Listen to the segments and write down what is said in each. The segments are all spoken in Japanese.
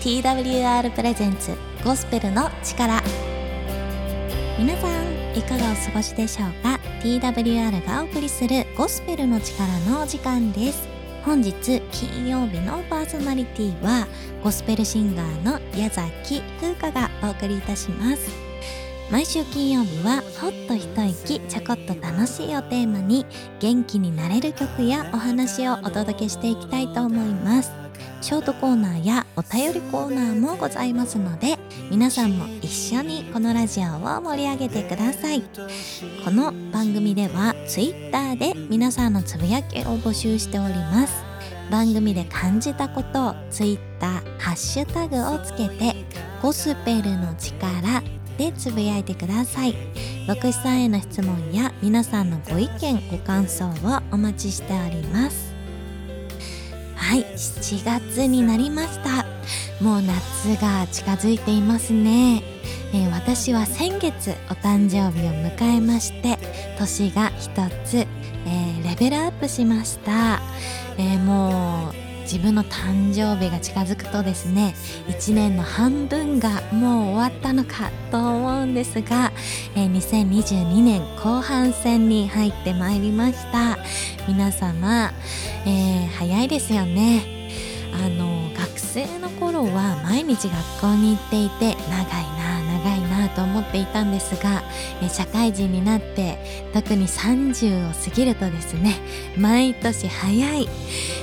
TWR プレゼンツゴスペルの力。皆さんいかがお過ごしでしょうか？TWR がお送りするゴスペルの力のお時間です。本日金曜日のパーソナリティはゴスペルシンガーの矢崎風花がお送りいたします。毎週金曜日はほっと一息ちょこっと楽しいをテーマに元気になれる曲やお話をお届けしていきたいと思います。ショートコーナーやお便りコーナーもございますので皆さんも一緒にこのラジオを盛り上げてください。この番組では Twitter で皆さんのつぶやきを募集しております。番組で感じたことを Twitter ハッシュタグをつけてゴスペルの力でつぶやいてください。牧師さんへの質問や皆さんのご意見ご感想をお待ちしております。はい7月になりました。もう夏が近づいていますね、えー、私は先月お誕生日を迎えまして年が一つ、えー、レベルアップしました、えー、もう自分の誕生日が近づくとですね1年の半分がもう終わったのかと思うんですが、えー、2022年後半戦に入ってまいりました。皆様、えー、早いですよね。あの学生の頃は毎日学校に行っていて長いな長いなと思っていたんですが、え社会人になって特に30を過ぎるとですね毎年早い、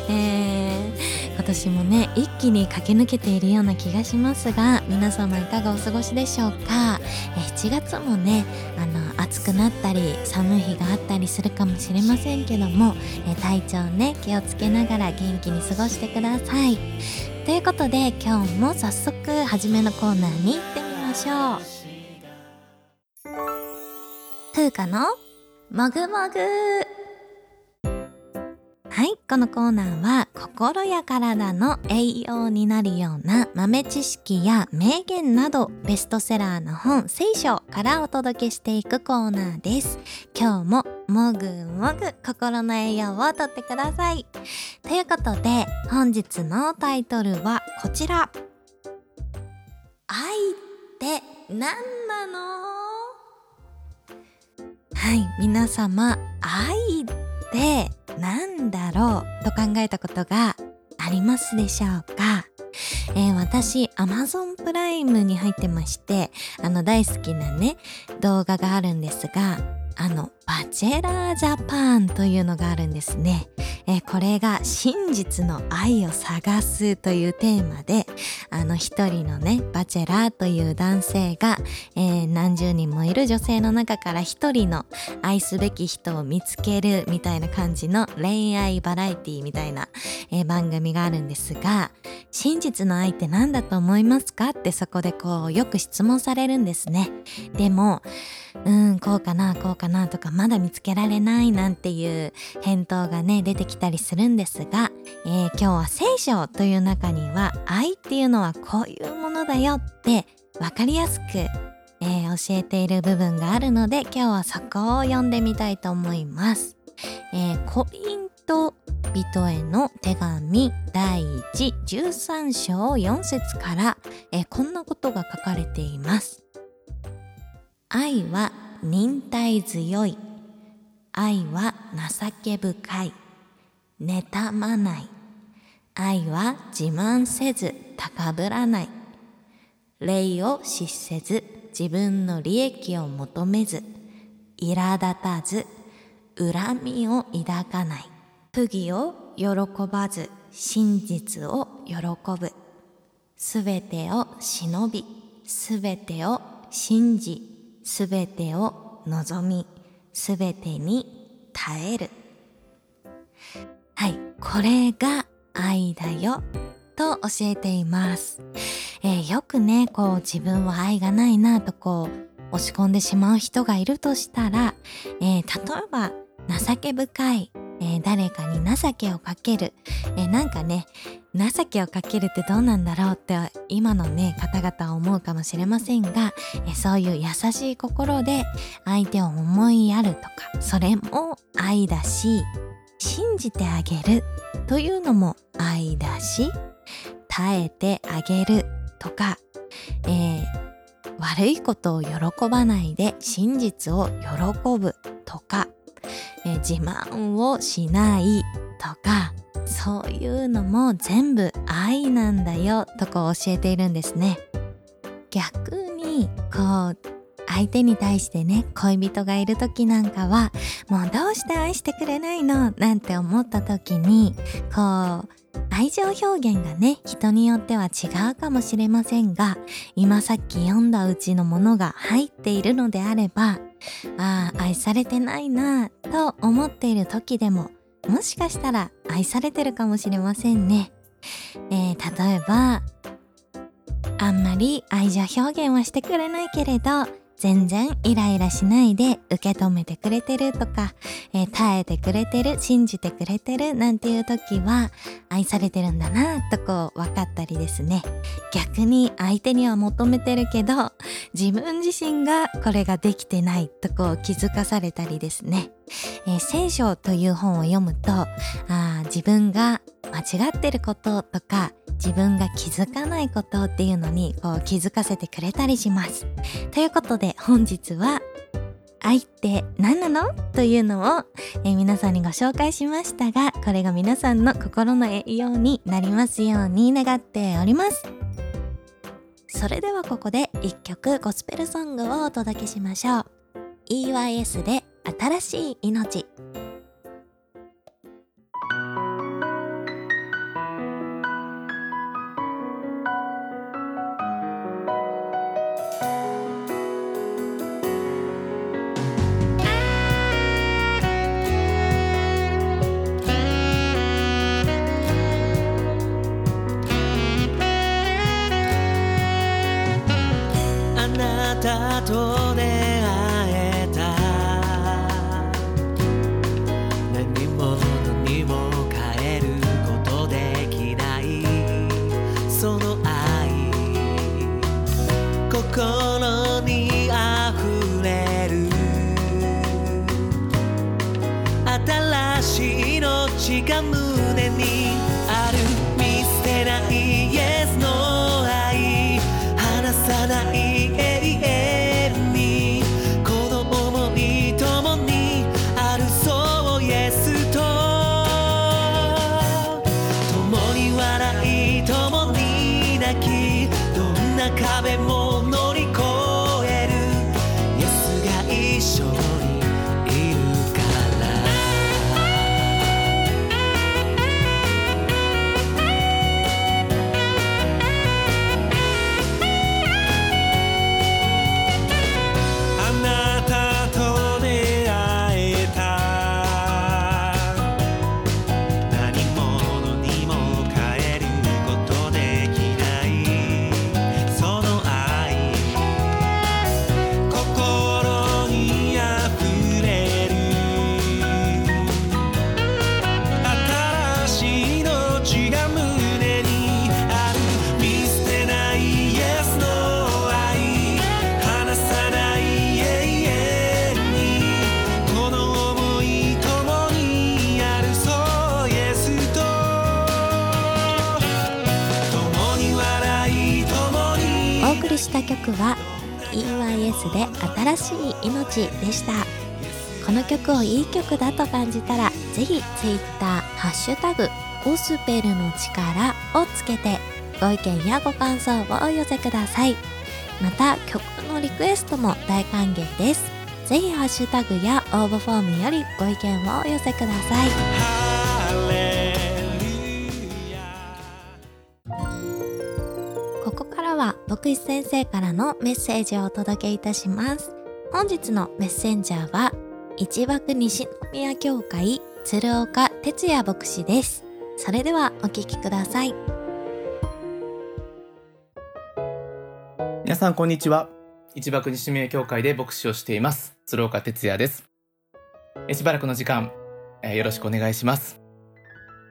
えー、年もね一気に駆け抜けているような気がしますが皆様いかがお過ごしでしょうか、7月もねあの暑くなったり寒い日があったりするかもしれませんけども、体調ね気をつけながら元気に過ごしてください。ということで今日も早速初めのコーナーに行ってみましょう。風花のもぐもぐ。はい、このコーナーは心や体の栄養になるような豆知識や名言などベストセラーの本聖書からお届けしていくコーナーです。今日ももぐもぐ心の栄養をとってください。ということで本日のタイトルはこちら。愛って何なの？はい、皆様愛って何だろうと考えたことがありますでしょうか？えー、私 Amazon プライムに入ってましてあの大好きなね動画があるんですがあのバチェラージャパンというのがあるんですねえ、これが真実の愛を探すというテーマで、あの一人のね、バチェラーという男性が、えー、何十人もいる女性の中から一人の愛すべき人を見つけるみたいな感じの恋愛バラエティみたいな、えー、番組があるんですが、真実の愛って何だと思いますか？ってそこでこうよく質問されるんですね。でも、うん、こうかな、こうかなとかまだ見つけられないなんていう返答がね、出てきたりするんですが、えー、今日は聖書という中には愛っていうのはこういうものだよって分かりやすく、えー、教えている部分があるので今日はそこを読んでみたいと思います。えー、コリント人への手紙第113章4節から、え、こんなことが書かれています。愛は忍耐強い。愛は情け深い。妬まない。愛は自慢せず高ぶらない。礼を失せず自分の利益を求めず、苛立たず、恨みを抱かない。不義を喜ばず真実を喜ぶ。すべてを忍び、すべてを信じ、すべてを望み、すべてに耐える。はい、これが愛だよと教えています。えー、よくね、こう自分は愛がないなとこう押し込んでしまう人がいるとしたら、えー、例えば情け深い、えー、誰かに情けをかける、えなんかね、情けをかけるってどうなんだろうって今のね方々は思うかもしれませんがえそういう優しい心で相手を思いやるとかそれも愛だし信じてあげるというのも愛だし耐えてあげるとか、えー、悪いことを喜ばないで真実を喜ぶとか、えー、自慢をしないとかそういうのも全部愛なんだよとこう教えているんですね。逆にこう相手に対してね恋人がいる時なんかはもうどうして愛してくれないのなんて思った時にこう愛情表現がね人によっては違うかもしれませんが今さっき読んだうちのものが入っているのであればああ愛されてないなと思っている時でももしかしたら愛されてるかもしれませんね、えー、例えばあんまり愛情表現はしてくれないけれど全然イライラしないで受け止めてくれてるとか、えー、耐えてくれてる、信じてくれてるなんていう時は愛されてるんだなとこう分かったりですね。逆に相手には求めてるけど自分自身がこれができてないとこう気づかされたりですね。えー、聖書という本を読むとあ自分が間違ってることとか自分が気づかないことっていうのにこう気づかせてくれたりします。ということで本日は愛って何なの？というのを、えー、皆さんにご紹介しましたがこれが皆さんの心の栄養になりますように願っております。それではここで一曲ゴスペルソングをお届けしましょう。EYS で新しい命した曲は EYS で新しい命でした。この曲をいい曲だと感じたらぜひ Twitter ハッシュタグゴスペルの力をつけてご意見やご感想をお寄せください。また曲のリクエストも大歓迎です。ぜひハッシュタグや応募フォームよりご意見をお寄せください。牧師先生からのメッセージをお届けいたします。本日のメッセンジャーは、一幕西宮教会鶴岡哲也牧師です。それではお聞きください。皆さんこんにちは。一幕西宮教会で牧師をしています。鶴岡哲也です。しばらくの時間、よろしくお願いします。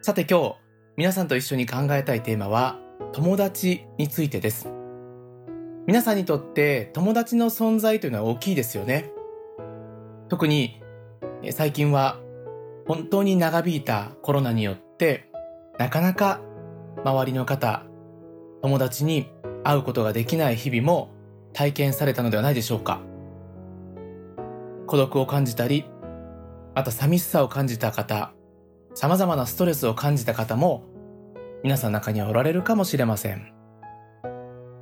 さて今日、皆さんと一緒に考えたいテーマは、友達についてです。皆さんにとって友達の存在というのは大きいですよね。特に最近は本当に長引いたコロナによってなかなか周りの方、友達に会うことができない日々も体験されたのではないでしょうか孤独を感じたりまた寂しさを感じた方様々なストレスを感じた方も皆さんの中にはおられるかもしれません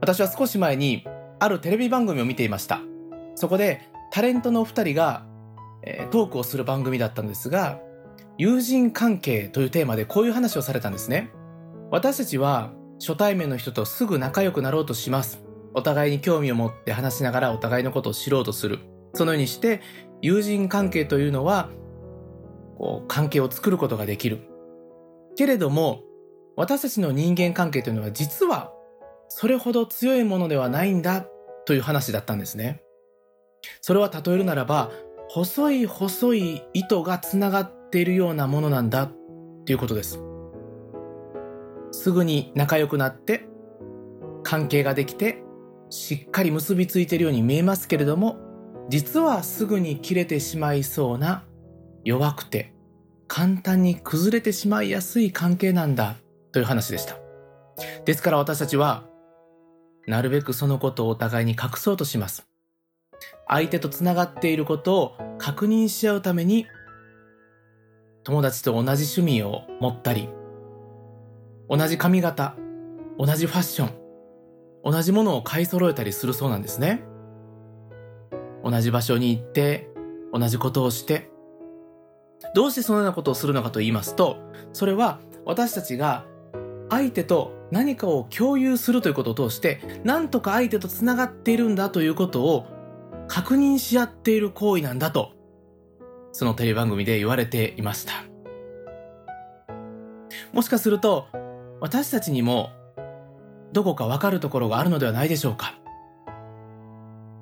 私は少し前にあるテレビ番組を見ていました。そこでタレントのお二人が、えー、トークをする番組だったんですが友人関係というテーマでこういう話をされたんですね。私たちは初対面の人とすぐ仲良くなろうとします。お互いに興味を持って話しながらお互いのことを知ろうとする。そのようにして友人関係というのはこう関係を作ることができる。けれども私たちの人間関係というのは実はそれほど強いものではないんだという話だったんですね。それは例えるならば細い細い糸がつながっているようなものなんだっていうことです。すぐに仲良くなって関係ができてしっかり結びついているように見えますけれども実はすぐに切れてしまいそうな弱くて簡単に崩れてしまいやすい関係なんだという話でした。ですから私たちはなるべくそのことをお互いに隠そうとします。相手とつながっていることを確認し合うために友達と同じ趣味を持ったり同じ髪型同じファッション同じものを買い揃えたりするそうなんですね。同じ場所に行って同じことをしてどうしてそのようなことをするのかと言いますとそれは私たちが相手と何かを共有するということを通して何とか相手とつながっているんだということを確認し合っている行為なんだとそのテレビ番組で言われていました。もしかすると私たちにもどこかわかるところがあるのではないでしょうか。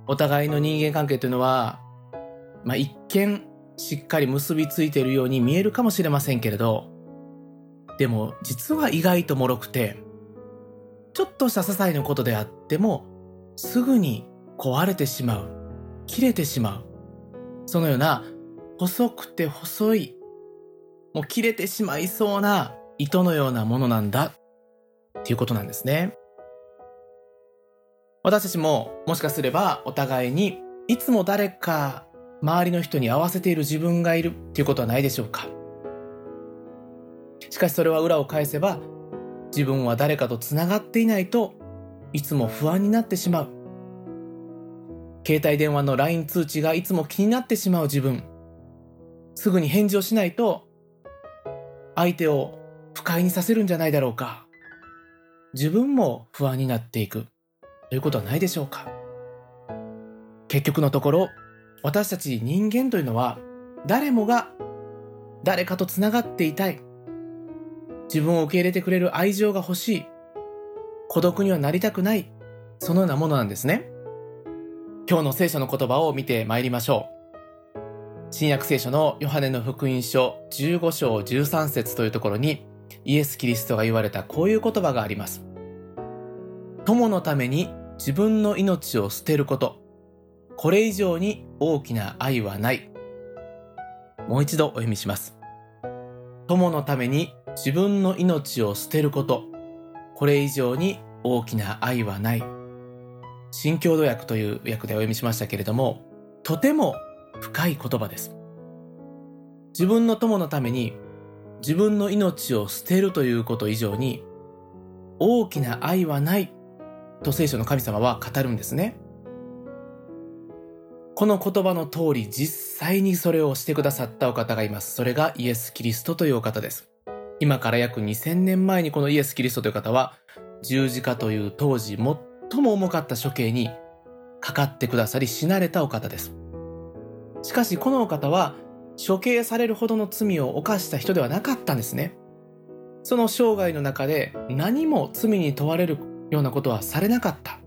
お互いの人間関係というのは、まあ、一見しっかり結びついているように見えるかもしれませんけれどでも実は意外と脆くてちょっとした些細なことであってもすぐに壊れてしまう。切れてしまう。そのような細くて細いもう切れてしまいそうな糸のようなものなんだ。っていうことなんですね。私たちももしかすればお互いにいつも誰か周りの人に合わせている自分がいるっていうことはないでしょうか。しかしそれは裏を返せば自分は誰かとつながっていないといつも不安になってしまう。携帯電話の LINE 通知がいつも気になってしまう自分。すぐに返事をしないと相手を不快にさせるんじゃないだろうか。自分も不安になっていく。ということはないでしょうか。結局のところ私たち人間というのは誰もが誰かとつながっていたい。自分を受け入れてくれる愛情が欲しい。孤独にはなりたくない。そのようなものなんですね。今日の聖書の言葉を見てまいりましょう。新約聖書のヨハネの福音書15章13節というところにイエス・キリストが言われたこういう言葉があります。友のために自分の命を捨てること。これ以上に大きな愛はない。もう一度お読みします。友のために自分の命を捨てること。これ以上に大きな愛はない。新共同訳という訳でお読みしましたけれども、とても深い言葉です。自分の友のために自分の命を捨てるということ以上に大きな愛はないと聖書の神様は語るんですね。この言葉の通り実際にそれをしてくださったお方がいます。それがイエス・キリストというお方です。今から約2000年前にこのイエス・キリストという方は十字架という当時最も重かった処刑にかかってくださり死なれたお方です。しかしこのお方は処刑されるほどの罪を犯した人ではなかったんですね。その生涯の中で何も罪に問われるようなことはされなかった。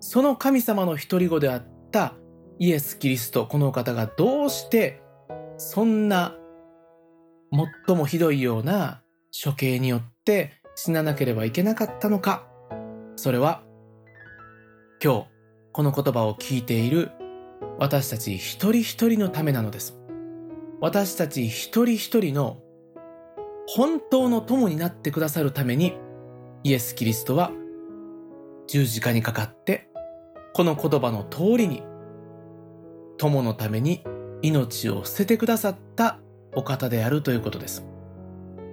その神様の独り子であったイエス・キリスト、このお方がどうしてそんな最もひどいような処刑によって死ななければいけなかったのか。それは今日この言葉を聞いている私たち一人一人のためなのです。私たち一人一人の本当の友になってくださるためにイエス・キリストは十字架にかかってこの言葉の通りに友のために命を捨ててくださったお方であるということです。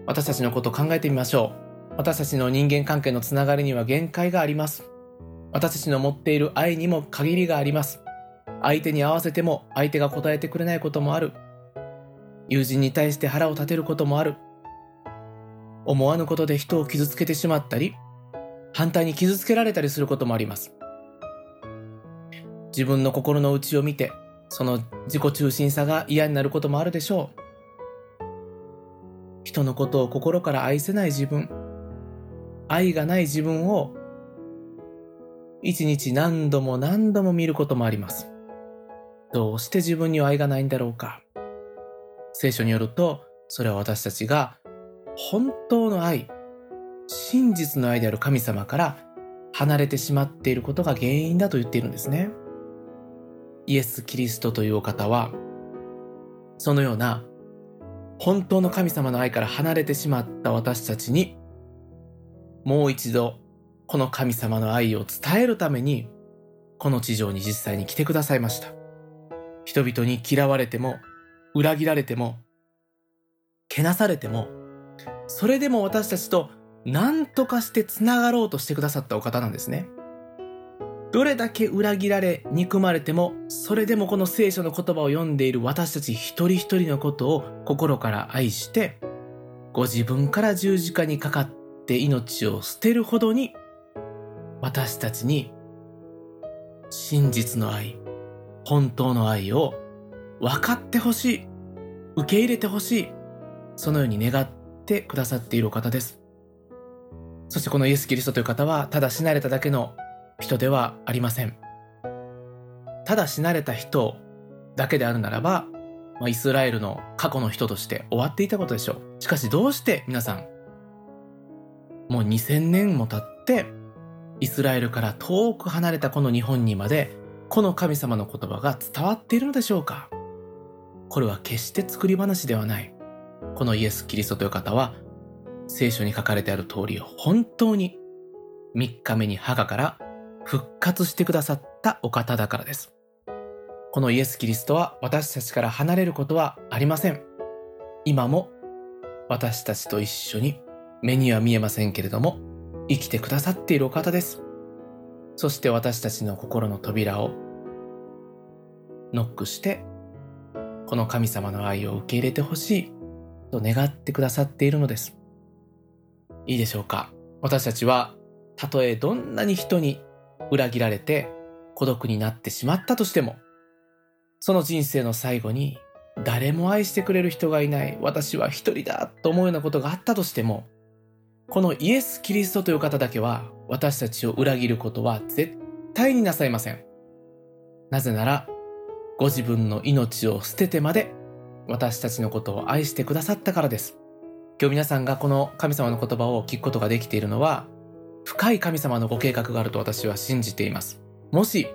私たちのことを考えてみましょう。私たちの人間関係のつながりには限界があります。私たちの持っている愛にも限りがあります。相手に合わせても相手が答えてくれないこともある。友人に対して腹を立てることもある。思わぬことで人を傷つけてしまったり、反対に傷つけられたりすることもあります。自分の心の内を見て、その自己中心さが嫌になることもあるでしょう。人のことを心から愛せない自分、愛がない自分を一日何度も何度も見ることもあります。どうして自分には愛がないんだろうか。聖書によると、それは私たちが本当の愛、真実の愛である神様から離れてしまっていることが原因だと言っているんですね。イエス・キリストというお方は、そのような本当の神様の愛から離れてしまった私たちに、もう一度この神様の愛を伝えるために、この地上に実際に来てくださいました。人々に嫌われても、裏切られても、けなされても、それでも私たちと何とかして繋がろうとしてくださったお方なんですね。どれだけ裏切られ、憎まれても、それでもこの聖書の言葉を読んでいる私たち一人一人のことを心から愛して、ご自分から十字架にかかって命を捨てるほどに、私たちに真実の愛、本当の愛を分かってほしい、受け入れてほしい、そのように願ってくださっているお方です。そしてこのイエス・キリストという方は、ただ死なれただけの人ではありません。ただ死なれた人だけであるならば、まあ、イスラエルの過去の人として終わっていたことでしょう。しかしどうして皆さん、もう2000年も経って、イスラエルから遠く離れたこの日本にまで、この神様の言葉が伝わっているのでしょうか？これは決して作り話ではない。このイエス・キリストという方は、聖書に書かれてある通り本当に3日目に墓から復活してくださったお方だからです。このイエス・キリストは私たちから離れることはありません。今も私たちと一緒に目には見えませんけれども生きてくださっているお方です。そして私たちの心の扉をノックしてこの神様の愛を受け入れてほしいと願ってくださっているのです。いいでしょうか私たちはたとえどんなに人に裏切られて孤独になってしまったとしても、その人生の最後に誰も愛してくれる人がいない、私は一人だと思うようなことがあったとしても、このイエス・キリストという方だけは私たちを裏切ることは絶対になさいません。なぜなら、ご自分の命を捨ててまで私たちのことを愛してくださったからです。今日皆さんがこの神様の言葉を聞くことができているのは、深い神様のご計画があると私は信じています。もし、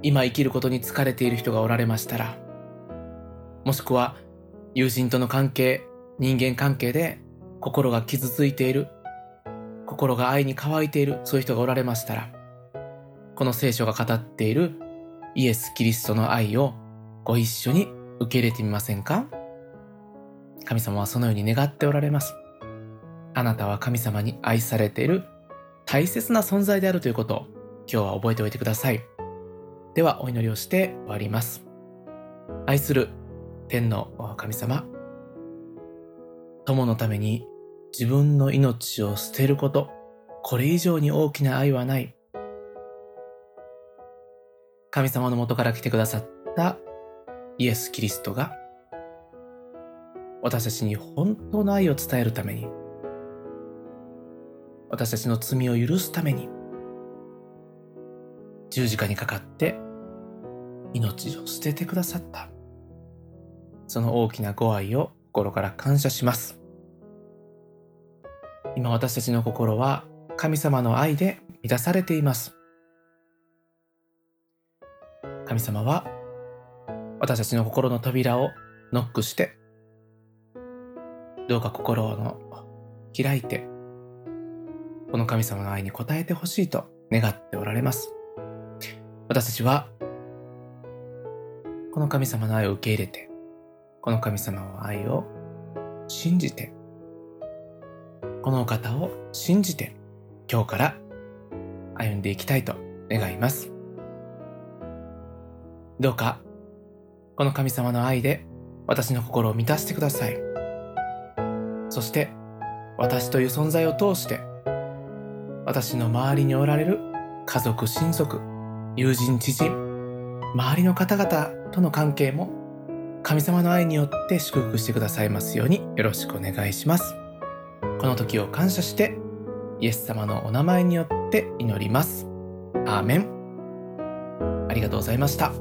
今生きることに疲れている人がおられましたら、もしくは友人との関係、人間関係で心が傷ついている、心が愛に乾いている、そういう人がおられましたら、この聖書が語っているイエス・キリストの愛をご一緒に受け入れてみませんか？神様はそのように願っておられます。あなたは神様に愛されている大切な存在であるということを今日は覚えておいてください。ではお祈りをして終わります。愛する天の神様、友のために自分の命を捨てること、これ以上に大きな愛はない。神様の元から来てくださったイエス・キリストが私たちに本当の愛を伝えるために私たちの罪を許すために十字架にかかって命を捨ててくださった。その大きなご愛を心から感謝します。今私たちの心は神様の愛で満たされています。神様は私たちの心の扉をノックしてどうか心を開いてこの神様の愛に応えてほしいと願っておられます。私たちは、この神様の愛を受け入れて、この神様の愛を信じて、この方を信じて、今日から歩んでいきたいと願います。どうか、この神様の愛で私の心を満たしてください。そして、私という存在を通して、私の周りにおられる家族、親族、友人、知人、周りの方々との関係も神様の愛によって祝福してくださいますようによろしくお願いします。この時を感謝してイエス様のお名前によって祈ります。アーメン。ありがとうございました。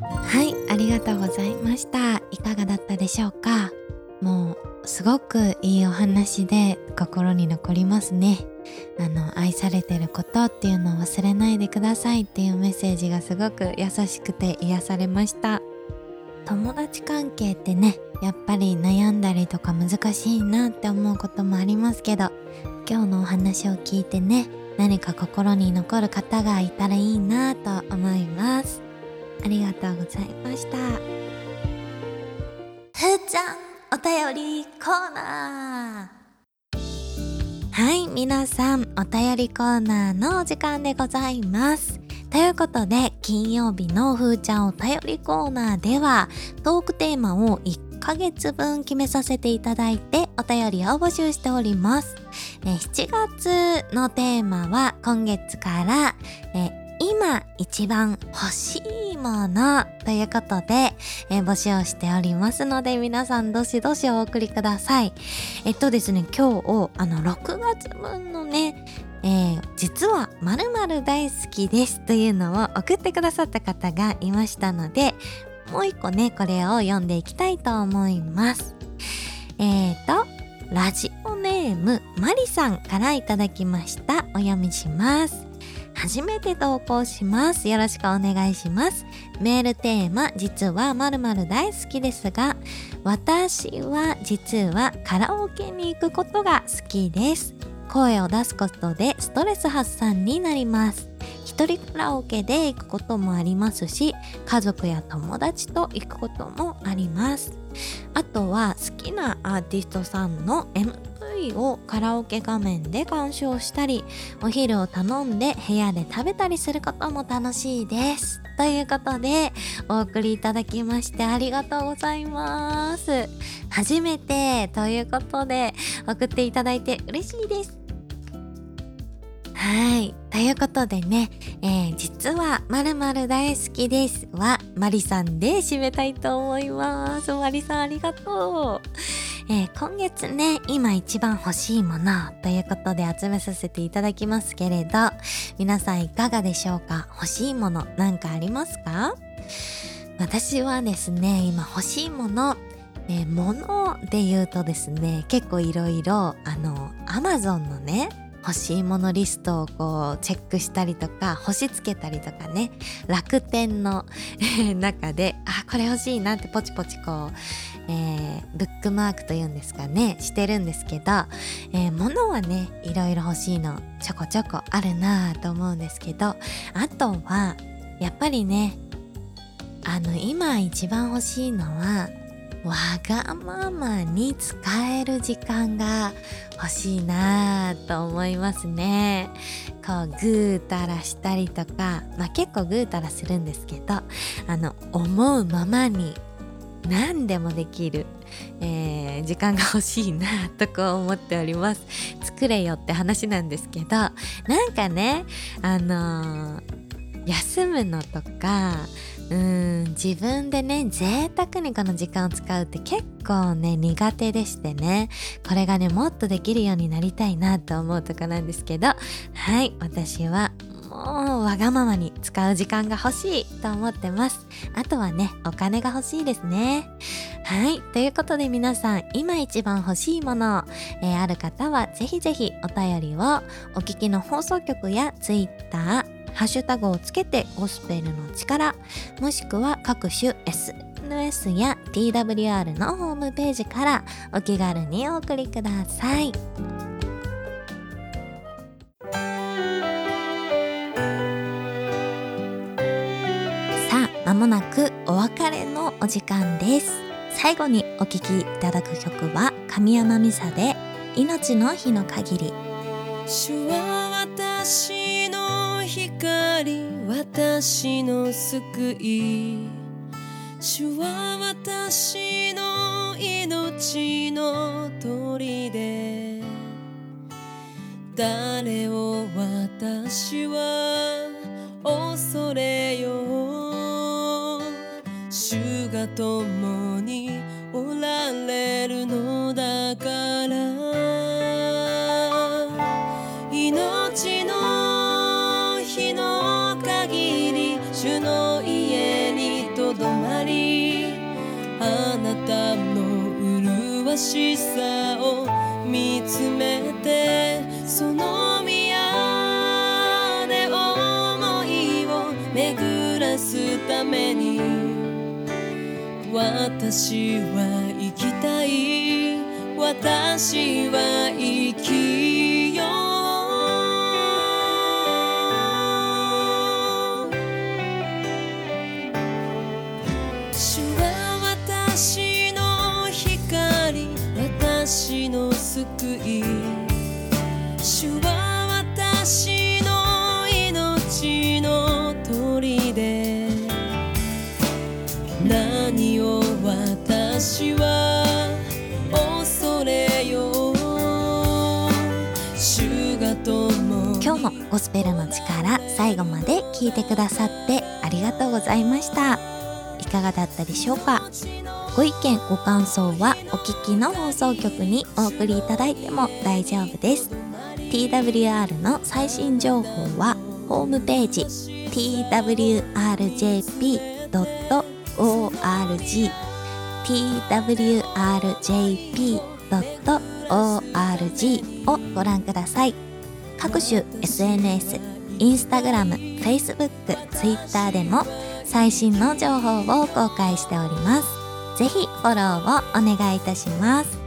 はい、ありがとうございました。いかがだったでしょうか？もうすごくいいお話で心に残りますね。あの愛されてることっていうのを忘れないでくださいっていうメッセージがすごく優しくて癒されました。友達関係ってねやっぱり悩んだりとか難しいなって思うこともありますけど今日のお話を聞いてね何か心に残る方がいたらいいなと思います。ありがとうございました。ふーちゃん。お便りコーナーはい皆さんお便りコーナーのお時間でございますということで金曜日のふーちゃんお便りコーナーではトークテーマを1ヶ月分決めさせていただいてお便りを募集しております。7月のテーマは今月から今一番欲しいものということで、えー、募集をしておりますので皆さんどしどしお送りください。えっとですね、今日、あの、6月分のね、えー、実は〇〇大好きですというのを送ってくださった方がいましたので、もう一個ね、これを読んでいきたいと思います。えーと、ラジオネームマリさんからいただきました。お読みします。初めて投稿します。よろしくお願いします。メールテーマ、実は〇〇大好きですが、私は実はカラオケに行くことが好きです。声を出すことでストレス発散になります一人カラオケで行くこともありますし家族や友達と行くこともありますあとは好きなアーティストさんの MV をカラオケ画面で鑑賞したりお昼を頼んで部屋で食べたりすることも楽しいです。ということでお送りいただきましてありがとうございます。初めてということで送っていただいて嬉しいです。はい。ということでね、えー、実は〇〇大好きですはマリさんで締めたいと思います。マリさんありがとう。えー、今月ね、今一番欲しいものということで集めさせていただきますけれど、皆さんいかがでしょうか？欲しいものなんかありますか？私はですね、今欲しいもの、えー、物で言うとですね、結構いろいろ、あの、アマゾンのね、欲しいものリストをこうチェックしたりとか星つけたりとかね。楽天の中であこれ欲しいなってポチポチこう、えー、ブックマークというんですかねしてるんですけど、えー、物はねいろいろ欲しいのちょこちょこあるなぁと思うんですけどあとはやっぱりねあの今一番欲しいのはわがままに使える時間が欲しいなと思いますね。こうぐうたらしたりとか、まあ、結構ぐうたらするんですけどあの思うままに何でもできる、えー、時間が欲しいなとこう思っております。作れよって話なんですけどなんかねあのー、休むのとかうん自分でね贅沢にこの時間を使うって結構ね苦手でしてね。これがねもっとできるようになりたいなと思うとこなんですけど。はい私はもうわがままに使う時間が欲しいと思ってます。あとはねお金が欲しいですね。はいということで皆さん今一番欲しいもの、えー、ある方はぜひぜひお便りをお聞きの放送局や Twitter ハッシュタグをつけてゴスペルの力、もしくは各種 SNS や TWR のホームページからお気軽にお送りください。さあ、まもなくお別れのお時間です。最後にお聴きいただく曲は神山美沙で命の日の限り主は私光私の救い。主は私の命の砦。誰をい主は私の命の砦。何を私は恐れよう。主が共今日もゴスペルの力最後まで聞いてくださってありがとうございました。いかがだったでしょうか？ご意見ご感想はお聞きの放送局にお送りいただいても大丈夫です TWR の最新情報はホームページ twrjp.org twrjp.org をご覧ください各種 SNS、インスタグラム、Facebook、Twitter でも最新の情報を公開しております。ぜひフォローをお願いいたします。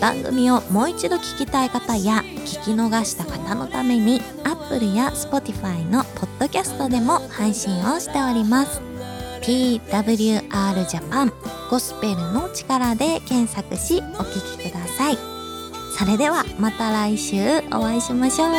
番組をもう一度聞きたい方や聞き逃した方のために Apple や Spotify のポッドキャストでも配信をしております。TWR Japan ゴスペルの力で検索しお聞きください。それではまた来週お会いしましょう。